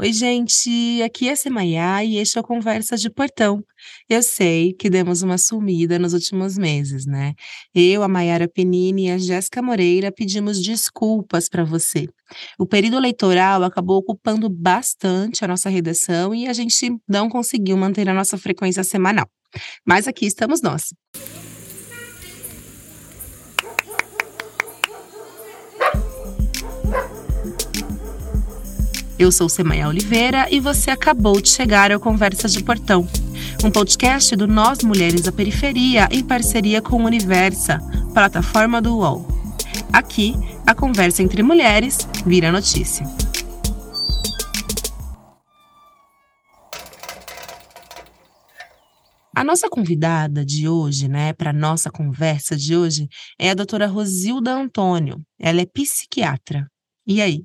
Oi, gente, aqui é Semaiá e este é o Conversa de Portão. Eu sei que demos uma sumida nos últimos meses, né? Eu, a Maiara Penini e a Jéssica Moreira pedimos desculpas para você. O período eleitoral acabou ocupando bastante a nossa redação e a gente não conseguiu manter a nossa frequência semanal. Mas aqui estamos nós. Eu sou Semaia Oliveira e você acabou de chegar ao Conversa de Portão, um podcast do Nós Mulheres da Periferia em parceria com Universa, plataforma do UOL. Aqui, a conversa entre mulheres vira notícia. A nossa convidada de hoje, né, para nossa conversa de hoje, é a doutora Rosilda Antônio. Ela é psiquiatra. E aí,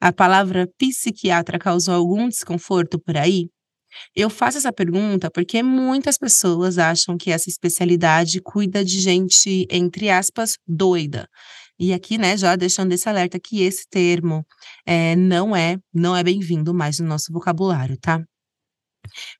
a palavra psiquiatra causou algum desconforto por aí? Eu faço essa pergunta porque muitas pessoas acham que essa especialidade cuida de gente, entre aspas, doida. E aqui, né, já deixando esse alerta que esse termo é, não é, não é bem-vindo mais no nosso vocabulário, tá?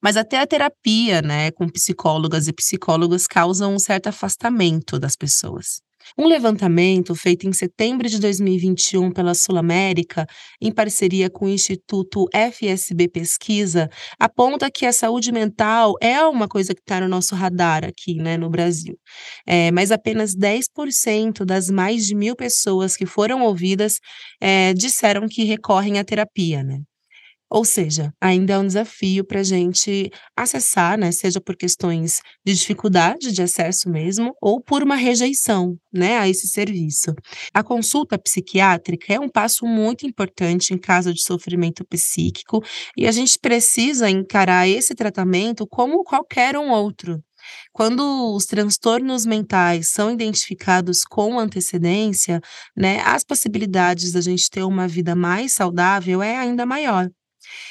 Mas até a terapia, né, com psicólogas e psicólogos causam um certo afastamento das pessoas. Um levantamento feito em setembro de 2021 pela Sul América, em parceria com o Instituto FSB Pesquisa, aponta que a saúde mental é uma coisa que está no nosso radar aqui, né, no Brasil. É, mas apenas 10% das mais de mil pessoas que foram ouvidas é, disseram que recorrem à terapia, né? Ou seja, ainda é um desafio para a gente acessar, né, seja por questões de dificuldade de acesso mesmo, ou por uma rejeição, né, a esse serviço. A consulta psiquiátrica é um passo muito importante em caso de sofrimento psíquico e a gente precisa encarar esse tratamento como qualquer um outro. Quando os transtornos mentais são identificados com antecedência, né, as possibilidades da gente ter uma vida mais saudável é ainda maior.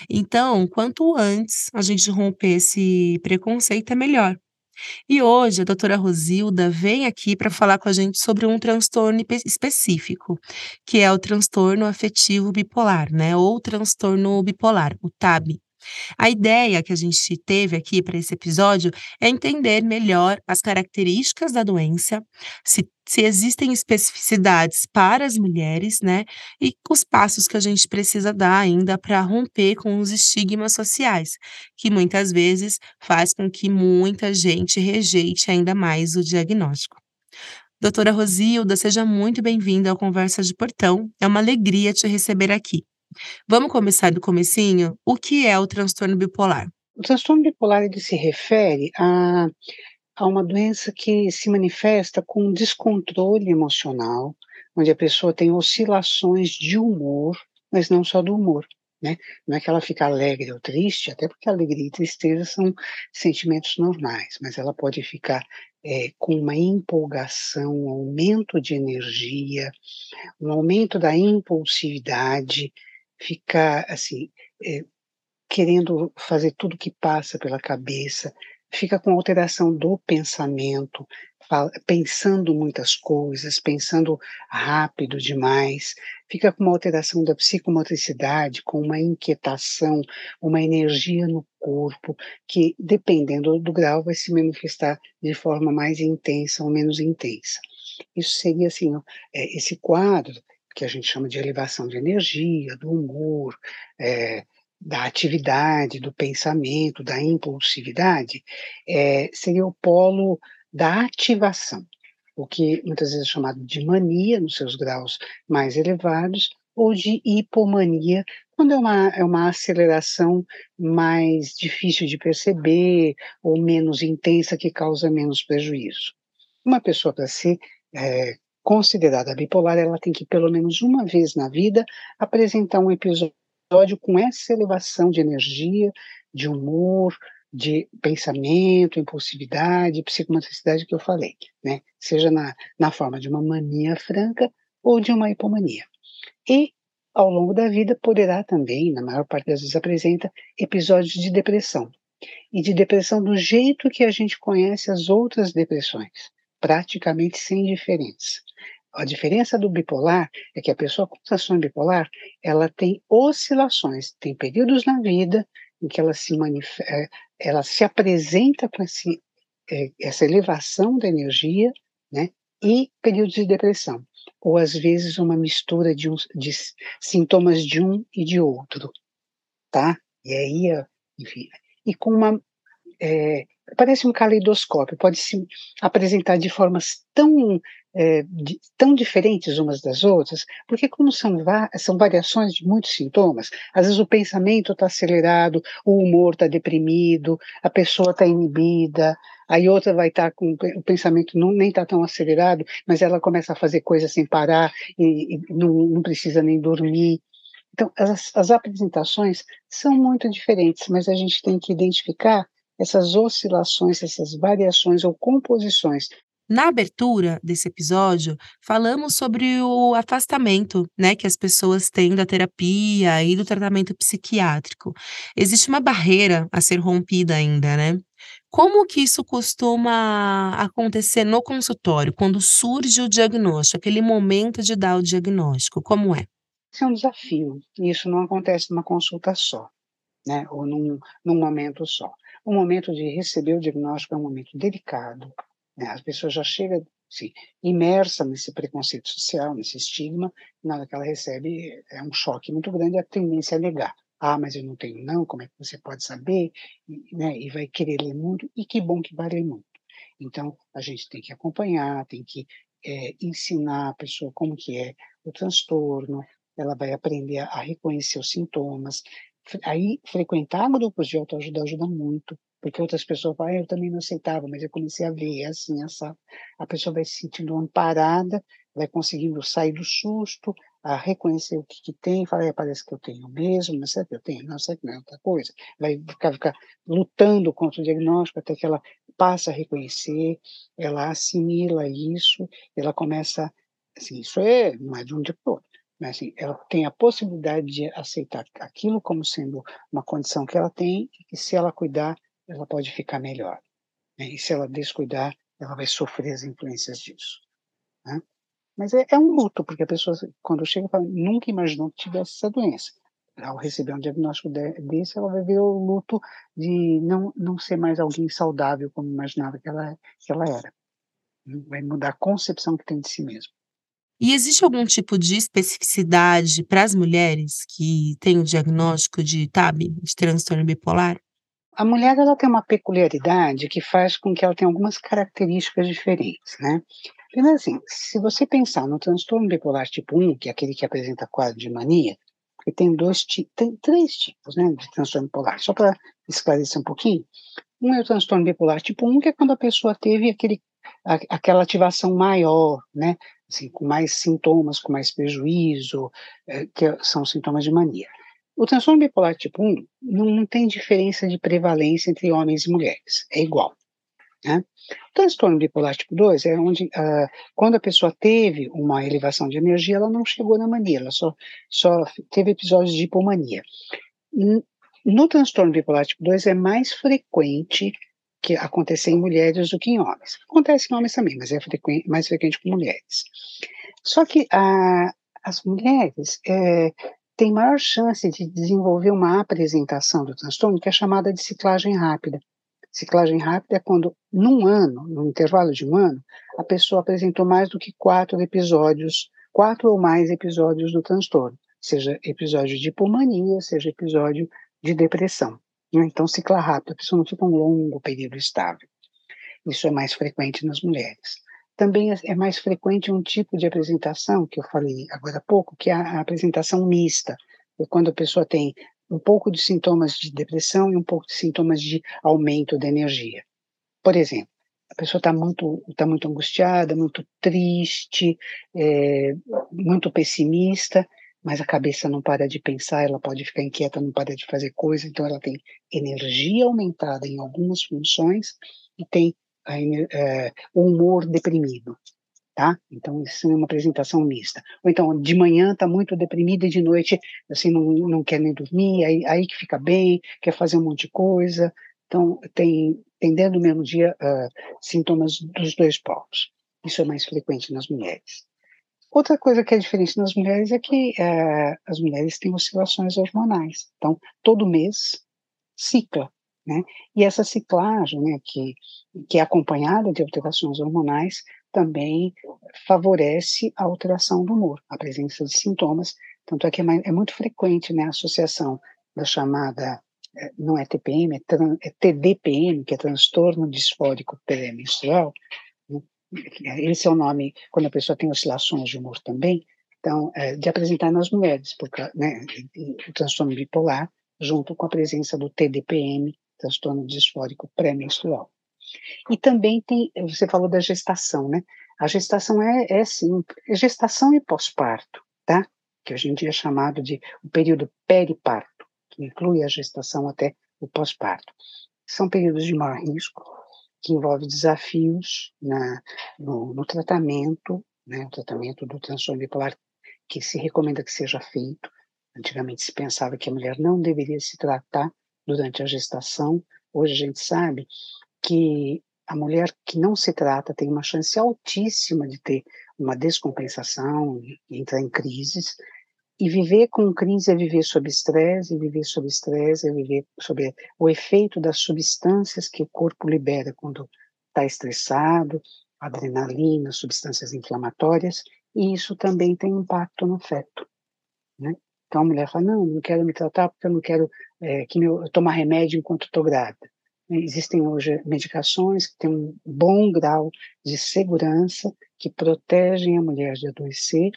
Então, quanto antes a gente romper esse preconceito, é melhor. E hoje a doutora Rosilda vem aqui para falar com a gente sobre um transtorno específico, que é o transtorno afetivo bipolar, né? Ou transtorno bipolar, o TAB. A ideia que a gente teve aqui para esse episódio é entender melhor as características da doença, se, se existem especificidades para as mulheres, né? E os passos que a gente precisa dar ainda para romper com os estigmas sociais, que muitas vezes faz com que muita gente rejeite ainda mais o diagnóstico. Doutora Rosilda, seja muito bem-vinda ao Conversa de Portão. É uma alegria te receber aqui. Vamos começar do comecinho? O que é o transtorno bipolar? O transtorno bipolar ele se refere a, a uma doença que se manifesta com descontrole emocional, onde a pessoa tem oscilações de humor, mas não só do humor. Né? Não é que ela fica alegre ou triste, até porque alegria e tristeza são sentimentos normais, mas ela pode ficar é, com uma empolgação, um aumento de energia, um aumento da impulsividade, ficar assim, é, querendo fazer tudo que passa pela cabeça, fica com alteração do pensamento, pensando muitas coisas, pensando rápido demais, fica com uma alteração da psicomotricidade, com uma inquietação, uma energia no corpo, que dependendo do grau vai se manifestar de forma mais intensa ou menos intensa. Isso seria assim, é, esse quadro que a gente chama de elevação de energia, do humor, é, da atividade, do pensamento, da impulsividade, é, seria o polo da ativação, o que muitas vezes é chamado de mania, nos seus graus mais elevados, ou de hipomania, quando é uma, é uma aceleração mais difícil de perceber ou menos intensa, que causa menos prejuízo. Uma pessoa, para ser é, considerada bipolar, ela tem que, pelo menos uma vez na vida, apresentar um episódio com essa elevação de energia, de humor, de pensamento, impulsividade, psicomotricidade que eu falei, né? Seja na, na forma de uma mania franca ou de uma hipomania. E, ao longo da vida, poderá também, na maior parte das vezes, apresenta episódios de depressão. E de depressão do jeito que a gente conhece as outras depressões, praticamente sem diferença a diferença do bipolar é que a pessoa com transtorno bipolar, ela tem oscilações, tem períodos na vida em que ela se manifesta, ela se apresenta para si, é, essa elevação da energia, né, e períodos de depressão, ou às vezes uma mistura de, um, de sintomas de um e de outro, tá? E aí, enfim, e com uma é, parece um caleidoscópio, pode se apresentar de formas tão, é, de, tão diferentes umas das outras, porque como são, são variações de muitos sintomas, às vezes o pensamento está acelerado, o humor está deprimido, a pessoa está inibida, aí outra vai estar tá com o pensamento não, nem está tão acelerado, mas ela começa a fazer coisas sem parar e, e não, não precisa nem dormir. Então, as, as apresentações são muito diferentes, mas a gente tem que identificar essas oscilações, essas variações ou composições. Na abertura desse episódio, falamos sobre o afastamento, né, que as pessoas têm da terapia e do tratamento psiquiátrico. Existe uma barreira a ser rompida ainda, né? Como que isso costuma acontecer no consultório, quando surge o diagnóstico, aquele momento de dar o diagnóstico? Como é? Isso é um desafio. Isso não acontece numa consulta só, né? Ou num, num momento só. O momento de receber o diagnóstico é um momento delicado. Né? As pessoas já chegam assim, imersa nesse preconceito social, nesse estigma, e na hora que ela recebe é um choque muito grande, a tendência é negar. Ah, mas eu não tenho não, como é que você pode saber? E, né, e vai querer ler muito, e que bom que vai ler muito. Então, a gente tem que acompanhar, tem que é, ensinar a pessoa como que é o transtorno, ela vai aprender a reconhecer os sintomas, Aí, frequentar grupos de autoajuda ajuda muito, porque outras pessoas falam, ah, eu também não aceitava, mas eu comecei a ver, é assim, essa, a pessoa vai se sentindo amparada, vai conseguindo sair do susto, a reconhecer o que, que tem, falar, é, parece que eu tenho mesmo, mas será que eu tenho? Não, será que não é outra coisa? Vai ficar, ficar lutando contra o diagnóstico até que ela passa a reconhecer, ela assimila isso, ela começa, assim, isso é, não é de um dia para outro mas assim, ela tem a possibilidade de aceitar aquilo como sendo uma condição que ela tem e que se ela cuidar, ela pode ficar melhor. Né? E se ela descuidar, ela vai sofrer as influências disso. Né? Mas é, é, um luto, porque a pessoa, quando chega, fala, nunca imaginou que tivesse essa doença. Ao receber um diagnóstico de, desse, ela vai ver o luto de não, não ser mais alguém saudável como imaginava que ela, que ela era. Vai mudar a concepção que tem de si mesmo. E existe algum tipo de especificidade para as mulheres que têm o diagnóstico de TAB, de transtorno bipolar? A mulher ela tem uma peculiaridade que faz com que ela tenha algumas características diferentes, né? Primeiro assim, se você pensar no transtorno bipolar tipo 1, que é aquele que apresenta quadro de mania, que tem dois tem três tipos, né, de transtorno bipolar. Só para esclarecer um pouquinho, um é o transtorno bipolar tipo 1, que é quando a pessoa teve aquele, aquela ativação maior, né, assim, com mais sintomas, com mais prejuízo, é, que são sintomas de mania. O transtorno bipolar tipo 1 não, não, tem diferença de prevalência entre homens e mulheres, é igual. Né? O transtorno bipolar tipo 2 é onde, uh, quando a pessoa teve uma elevação de energia, ela não chegou na mania, ela só, só teve episódios de hipomania. No transtorno bipolar tipo 2 é mais frequente que acontecer em mulheres do que em homens. Acontece em homens também, mas é frequente, mais frequente com mulheres. Só que a, as mulheres é, têm maior chance de desenvolver uma apresentação do transtorno que é chamada de ciclagem rápida. Ciclagem rápida é quando, num ano, no intervalo de um ano, a pessoa apresentou mais do que quatro episódios, quatro ou mais episódios do transtorno, seja episódio de hipomania, seja episódio de depressão. Né? Então, cicla rápido, a pessoa não fica um longo período estável. Isso é mais frequente nas mulheres. Também é, é mais frequente um tipo de apresentação, que eu falei agora há pouco, que é a apresentação mista, é quando a pessoa tem um pouco de sintomas de depressão e um pouco de sintomas de aumento da energia. Por exemplo, a pessoa está muito, tá muito angustiada, muito triste, é, muito pessimista, mas a cabeça não para de pensar, ela pode ficar inquieta, não para de fazer coisa, então ela tem energia aumentada em algumas funções e tem o humor deprimido, tá? Então isso é uma apresentação mista. Ou então de manhã está muito deprimida e de noite assim não, não quer nem dormir, aí, aí que fica bem, quer fazer um monte de coisa. Então tem tem dentro do mesmo dia uh, sintomas dos dois polos. Isso é mais frequente nas mulheres. Outra coisa que é diferente nas mulheres é que é, as mulheres têm oscilações hormonais. Então, todo mês cicla, né? E essa ciclagem, né, que, que é acompanhada de alterações hormonais, também favorece a alteração do humor, a presença de sintomas. Tanto é que é, mais, é muito frequente né, a associação da chamada, é, não é TPM, é, tran, é TDPM, que é transtorno disfórico pré-menstrual, esse é o nome quando a pessoa tem oscilações de humor também, então, é, de apresentar nas mulheres, porque, né, o transtorno bipolar, junto com a presença do TDPM, transtorno disfórico pré-menstrual. E também tem, você falou da gestação, né? A gestação é, é sim, é gestação e pós-parto, tá? Que hoje em dia é chamado de o período periparto, que inclui a gestação até o pós-parto. São períodos de maior risco, que envolve desafios na, no, no tratamento, né, o tratamento do transtorno bipolar, que se recomenda que seja feito. Antigamente se pensava que a mulher não deveria se tratar durante a gestação. Hoje a gente sabe que a mulher que não se trata tem uma chance altíssima de ter uma descompensação, entrar em crises, e viver com crise é viver sob estresse, e viver sob estresse é viver sob o efeito das substâncias que o corpo libera quando está estressado, adrenalina, substâncias inflamatórias, e isso também tem impacto no feto. Né? Então a mulher fala, não, não quero me tratar porque eu não quero é, que meu, tomar remédio enquanto estou grávida. Existem hoje medicações que têm um bom grau de segurança, que protegem a mulher de adoecer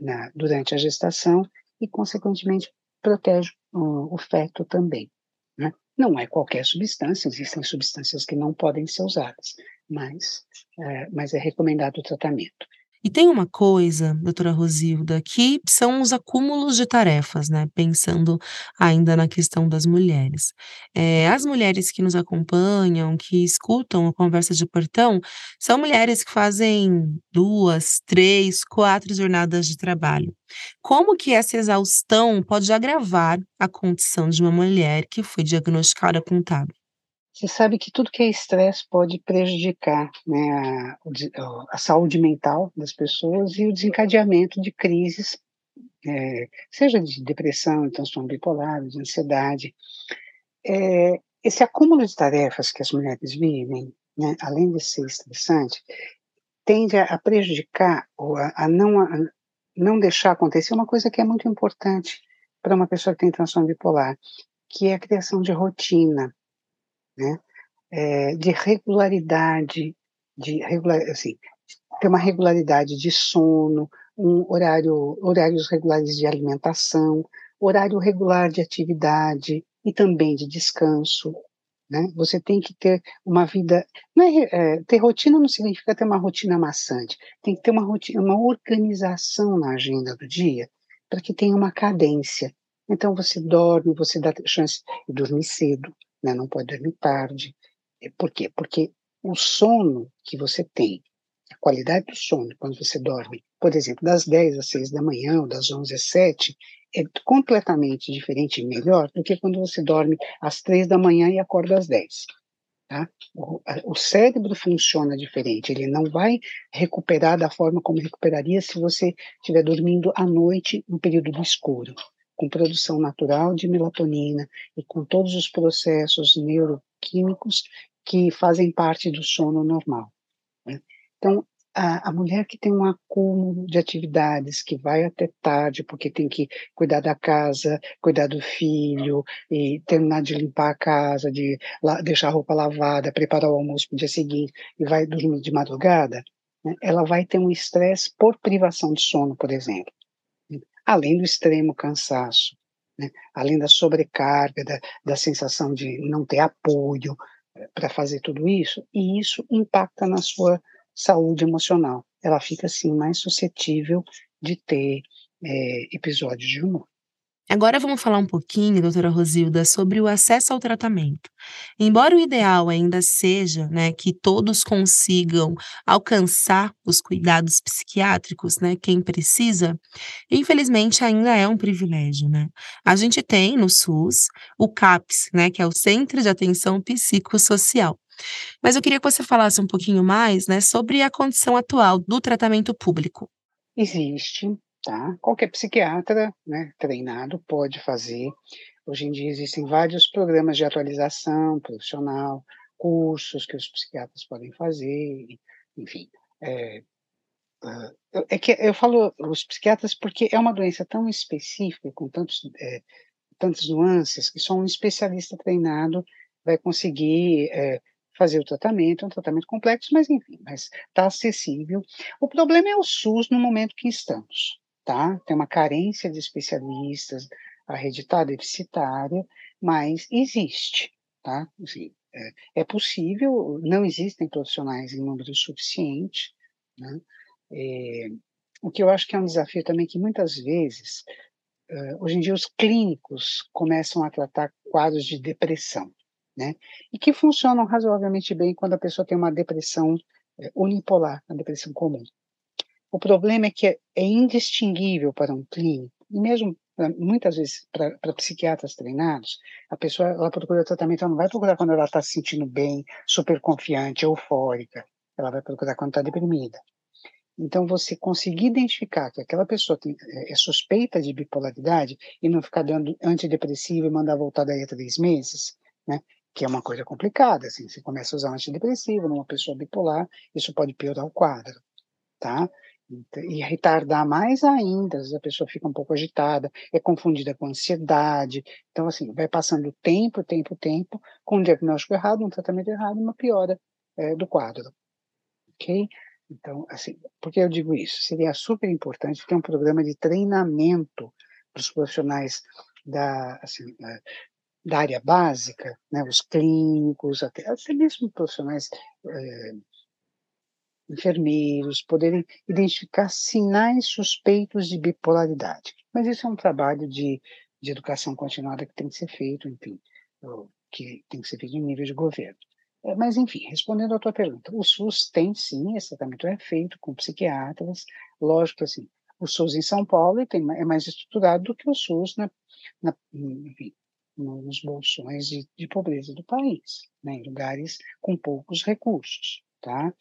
na, durante a gestação e, consequentemente, protege o, o feto também. Né? Não é qualquer substância, existem substâncias que não podem ser usadas, mas, é, mas é recomendado o tratamento. E tem uma coisa, doutora Rosilda, que são os acúmulos de tarefas, né? Pensando ainda na questão das mulheres. É, as mulheres que nos acompanham, que escutam a conversa de portão, são mulheres que fazem duas, três, quatro jornadas de trabalho. Como que essa exaustão pode agravar a condição de uma mulher que foi diagnosticada com TAB? Você sabe que tudo que é estresse pode prejudicar né, a, a, saúde mental das pessoas e o desencadeamento de crises, é, seja de depressão, transtorno bipolar, de ansiedade. É, esse acúmulo de tarefas que as mulheres vivem, né, além de ser estressante, tende a, a prejudicar ou a, a não, a não deixar acontecer uma coisa que é muito importante para uma pessoa que tem transtorno bipolar, que é a criação de rotina né? É, de regularidade, de regular, assim, ter uma regularidade de sono, um horário, horários regulares de alimentação, horário regular de atividade e também de descanso. Né? Você tem que ter uma vida. É, é, ter rotina não significa ter uma rotina maçante, tem que ter uma, rotina, uma organização na agenda do dia para que tenha uma cadência. Então você dorme, você dá chance de dormir cedo, né? não pode dormir tarde. Por quê? Porque o sono que você tem, a qualidade do sono quando você dorme, por exemplo, das 10 às 6 da manhã ou das 11 às 7, é completamente diferente e melhor do que quando você dorme às 3 da manhã e acorda às 10. Tá? O, o, cérebro funciona diferente, ele não vai recuperar da forma como recuperaria se você estiver dormindo à noite no período do escuro com produção natural de melatonina e com todos os processos neuroquímicos que fazem parte do sono normal. Né? Então, a, a, mulher que tem um acúmulo de atividades, que vai até tarde, porque tem que cuidar da casa, cuidar do filho, e terminar de limpar a casa, de la, deixar a roupa lavada, preparar o almoço para o dia seguinte, e vai dormir de madrugada, né? ela vai ter um estresse por privação de sono, por exemplo além do extremo cansaço, né? além da sobrecarga, da, da sensação de não ter apoio eh, para fazer tudo isso, e isso impacta na sua saúde emocional. Ela fica, assim, mais suscetível de ter é, episódios de humor. Agora vamos falar um pouquinho, doutora Rosilda, sobre o acesso ao tratamento. Embora o ideal ainda seja né, que todos consigam alcançar os cuidados psiquiátricos, né, quem precisa, infelizmente ainda é um privilégio. Né? A gente tem no SUS o CAPS, né, que é o Centro de Atenção Psicossocial. Mas eu queria que você falasse um pouquinho mais né, sobre a condição atual do tratamento público. Existe, tá? Qualquer psiquiatra, né, treinado pode fazer. Hoje em dia existem vários programas de atualização profissional, cursos que os psiquiatras podem fazer, enfim. É, é que eu falo os psiquiatras porque é uma doença tão específica, com tantos, é, tantas nuances, que só um especialista treinado vai conseguir é, fazer o tratamento, é um tratamento complexo, mas enfim, mas está acessível. O problema é o SUS no momento que estamos, tá? Tem uma carência de especialistas, a rede está deficitária, mas existe, tá? Assim, é, é, possível, não existem profissionais em número suficiente, né? É, o que eu acho que é um desafio também que muitas vezes, hoje em dia os clínicos começam a tratar quadros de depressão, né? E que funcionam razoavelmente bem quando a pessoa tem uma depressão é, unipolar, uma depressão comum. O problema é que é, é indistinguível para um clínico, e mesmo pra, muitas vezes para psiquiatras treinados, a pessoa ela procura tratamento, ela não vai procurar quando ela está se sentindo bem, super confiante, eufórica, ela vai procurar quando está deprimida. Então, você conseguir identificar que aquela pessoa tem, é, é suspeita de bipolaridade e não ficar dando antidepressivo e mandar voltar daí a três meses, né? que é uma coisa complicada, assim, você começa a usar um antidepressivo numa pessoa bipolar, isso pode piorar o quadro, tá? E retardar mais ainda, a pessoa fica um pouco agitada, é confundida com ansiedade, então assim, vai passando tempo, tempo, tempo, com um diagnóstico errado, um tratamento errado, uma piora é, do quadro, ok? Então, assim, por que eu digo isso? Seria super importante ter um programa de treinamento para os profissionais da, assim, da área básica, né, os clínicos, até, até mesmo profissionais é, enfermeiros, poderem identificar sinais suspeitos de bipolaridade. Mas isso é um trabalho de, de educação continuada que tem que ser feito, enfim, que tem que ser feito em nível de governo. É, mas, enfim, respondendo à tua pergunta, o SUS tem sim, esse tratamento é feito com psiquiatras, lógico assim, o SUS em São Paulo tem, é mais estruturado do que o SUS na, na, enfim, nos bolsões de, de pobreza do país, né, em lugares com poucos recursos, tá?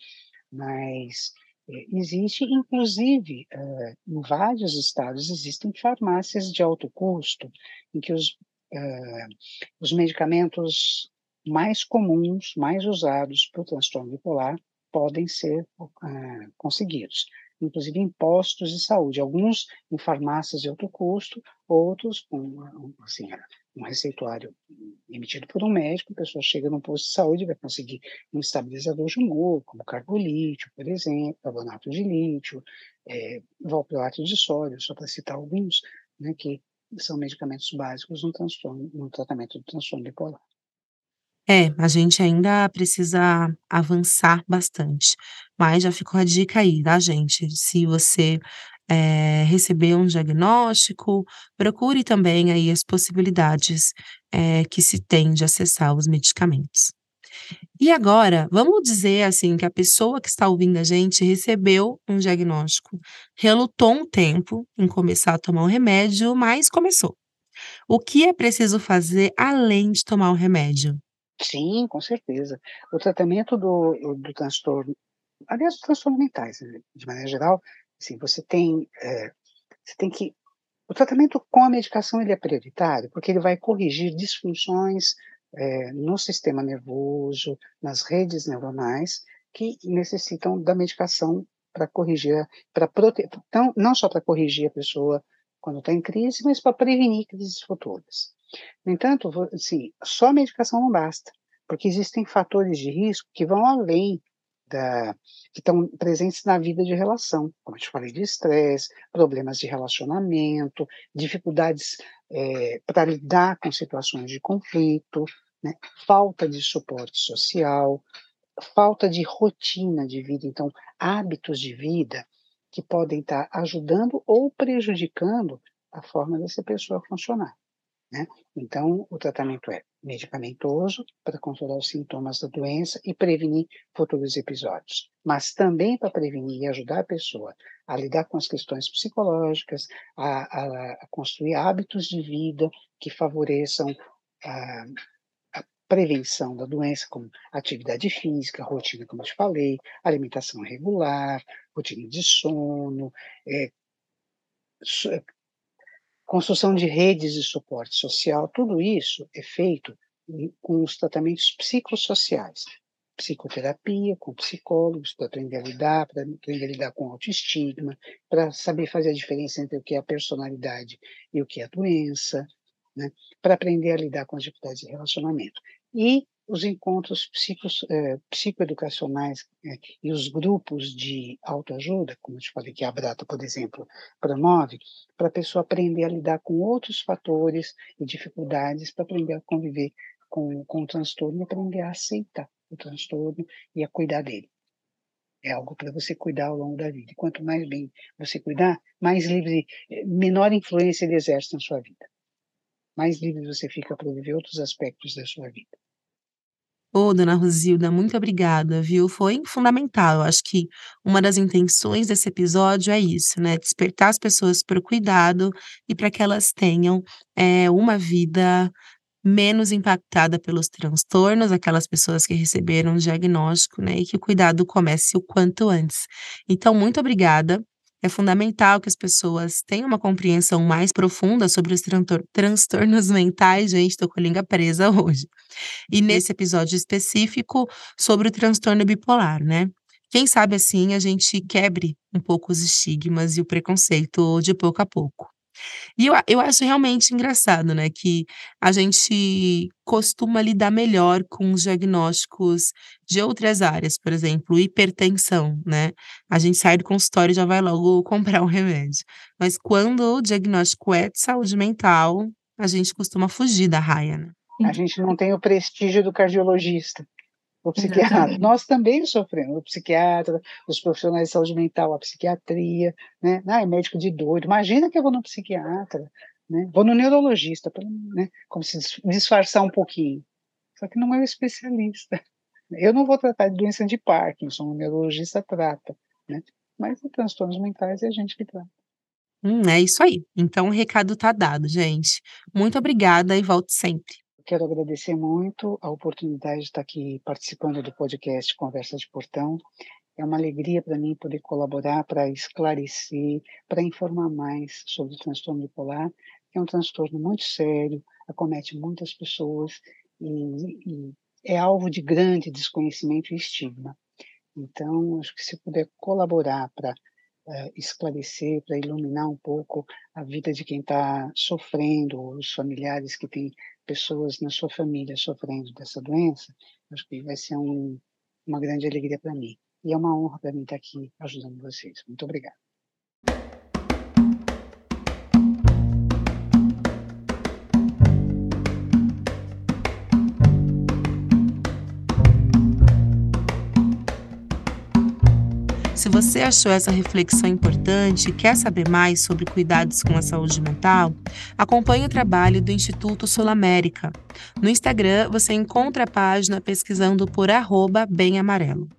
Mas é, existe, inclusive, uh, em vários estados existem farmácias de alto custo em que os, uh, os medicamentos mais comuns, mais usados para o transtorno bipolar podem ser uh, conseguidos inclusive em postos de saúde, alguns em farmácias de alto custo, outros com assim, um receituário emitido por um médico, a pessoa chega num posto de saúde e vai conseguir um estabilizador de humor, como carbolítio, por exemplo, carbonato de lítio, é, valproato de sódio, só para citar alguns, né, que são medicamentos básicos no, transtorno, no tratamento do transtorno bipolar. É, a gente ainda precisa avançar bastante, mas já ficou a dica aí, tá, gente? Se você eh, receber um diagnóstico, procure também aí as possibilidades, eh, que se tem de acessar os medicamentos. E agora, vamos dizer, assim, que a pessoa que está ouvindo a gente recebeu um diagnóstico, relutou um tempo em começar a tomar o remédio, mas começou. O que é preciso fazer além de tomar o remédio? Sim, com certeza. O tratamento do do transtorno aliás, os transtornos mentais, né, de maneira geral, assim, você tem, eh, você tem que o tratamento com a medicação ele é prioritário, porque ele vai corrigir disfunções, eh, no sistema nervoso, nas redes neuronais, que necessitam da medicação para corrigir, para prote então, não só para corrigir a pessoa quando está em crise, mas para prevenir crises futuras. No entanto, assim, só a medicação não basta, porque existem fatores de risco que vão além da, que estão presentes na vida de relação, como eu te falei, de estresse, problemas de relacionamento, dificuldades é, para lidar com situações de conflito, né, falta de suporte social, falta de rotina de vida, então hábitos de vida que podem estar ajudando ou prejudicando a forma dessa pessoa funcionar. Né? Então, o tratamento é medicamentoso para controlar os sintomas da doença e prevenir futuros episódios, mas também para prevenir e ajudar a pessoa a lidar com as questões psicológicas, a, a, a construir hábitos de vida que favoreçam a, prevenção da doença, como atividade física, rotina, como eu te falei, alimentação regular, rotina de sono, é, construção de redes de suporte social, tudo isso é feito com os tratamentos psicossociais, psicoterapia, com psicólogos, para aprender a lidar, para aprender a lidar com autoestigma, para saber fazer a diferença entre o que é a personalidade e o que é a doença, né? para aprender a lidar com as dificuldades de relacionamento. E os encontros psicos, eh, psicoeducacionais eh, e os grupos de autoajuda, como eu te falei que a Brata, por exemplo, promove, para a pessoa aprender a lidar com outros fatores e dificuldades, para aprender a conviver com, com o transtorno e aprender a aceitar o transtorno e a cuidar dele. É algo para você cuidar ao longo da vida. E quanto mais bem você cuidar, mais livre, eh, menor influência ele exerce na sua vida. Mais livre você fica para viver outros aspectos da sua vida. Ô, dona Rosilda, muito obrigada, viu? Foi fundamental. Eu acho que uma das intenções desse episódio é isso, né? Despertar as pessoas para o cuidado e para que elas tenham é, uma vida menos impactada pelos transtornos, aquelas pessoas que receberam o diagnóstico, né? E que o cuidado comece o quanto antes. Então, muito obrigada. É fundamental que as pessoas tenham uma compreensão mais profunda sobre os transtornos mentais. Gente, tô com a língua presa hoje. E nesse episódio específico sobre o transtorno bipolar, né? Quem sabe assim a gente quebre um pouco os estigmas e o preconceito de pouco a pouco. E eu, eu acho realmente engraçado, né, que a gente costuma lidar melhor com os diagnósticos de outras áreas, por exemplo, hipertensão, né? A gente sai do consultório e já vai logo comprar um remédio. Mas quando o diagnóstico é de saúde mental, a gente costuma fugir da raia, né? A gente não tem o prestígio do cardiologista o psiquiatra. Exatamente. Nós também sofremos, o psiquiatra, os profissionais de saúde mental, a psiquiatria, né? Ah, é médico de doido. Imagina que eu vou no psiquiatra, né? Vou no neurologista, né? Como se disfarçar um pouquinho. Só que não é um especialista. Eu não vou tratar de doença de Parkinson, o neurologista trata, né? Mas transtornos mentais é a gente que trata. Hum, é isso aí. Então o recado tá dado, gente. Muito obrigada e volte sempre. Quero agradecer muito a oportunidade de estar aqui participando do podcast Conversa de Portão. É uma alegria para mim poder colaborar para esclarecer, para informar mais sobre o transtorno bipolar, que é um transtorno muito sério, acomete muitas pessoas e, e é alvo de grande desconhecimento e estigma. Então, acho que se puder colaborar para uh, esclarecer, para iluminar um pouco a vida de quem está sofrendo, os familiares que têm pessoas na sua família sofrendo dessa doença, acho que vai ser um, uma grande alegria para mim. E é uma honra para mim estar aqui ajudando vocês. Muito obrigado. Você achou essa reflexão importante e quer saber mais sobre cuidados com a saúde mental, acompanhe o trabalho do Instituto Sul América. No Instagram, você encontra a página pesquisando por arroba bem amarelo.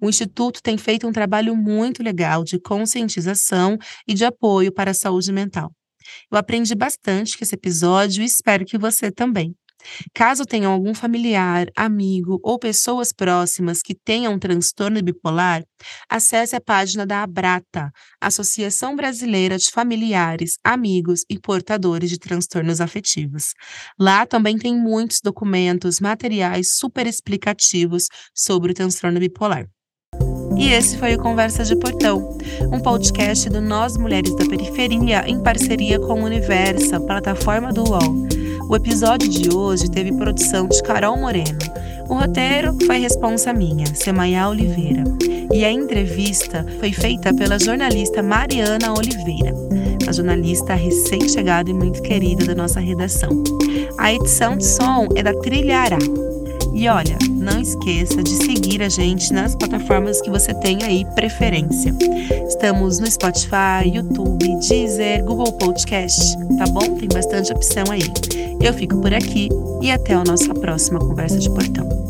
O Instituto tem feito um trabalho muito legal de conscientização e de apoio para a saúde mental. Eu aprendi bastante com esse episódio e espero que você também. Caso tenham algum familiar, amigo ou pessoas próximas que tenham um transtorno bipolar, acesse a página da Abrata, Associação Brasileira de Familiares, Amigos e Portadores de Transtornos Afetivos. Lá também tem muitos documentos, materiais super explicativos sobre o transtorno bipolar. E esse foi o Conversa de Portão, um podcast do Nós Mulheres da Periferia em parceria com o Universa, plataforma do UOL. O episódio de hoje teve produção de Carol Moreno. O roteiro foi responsa minha, Semaia Oliveira. E a entrevista foi feita pela jornalista Mariana Oliveira, a jornalista recém-chegada e muito querida da nossa redação. A edição de som é da Trilha Ará. E olha, não esqueça de seguir a gente nas plataformas que você tem aí preferência. Estamos no Spotify, YouTube, Deezer, Google Podcast, tá bom? Tem bastante opção aí. Eu fico por aqui e até a nossa próxima conversa de portão.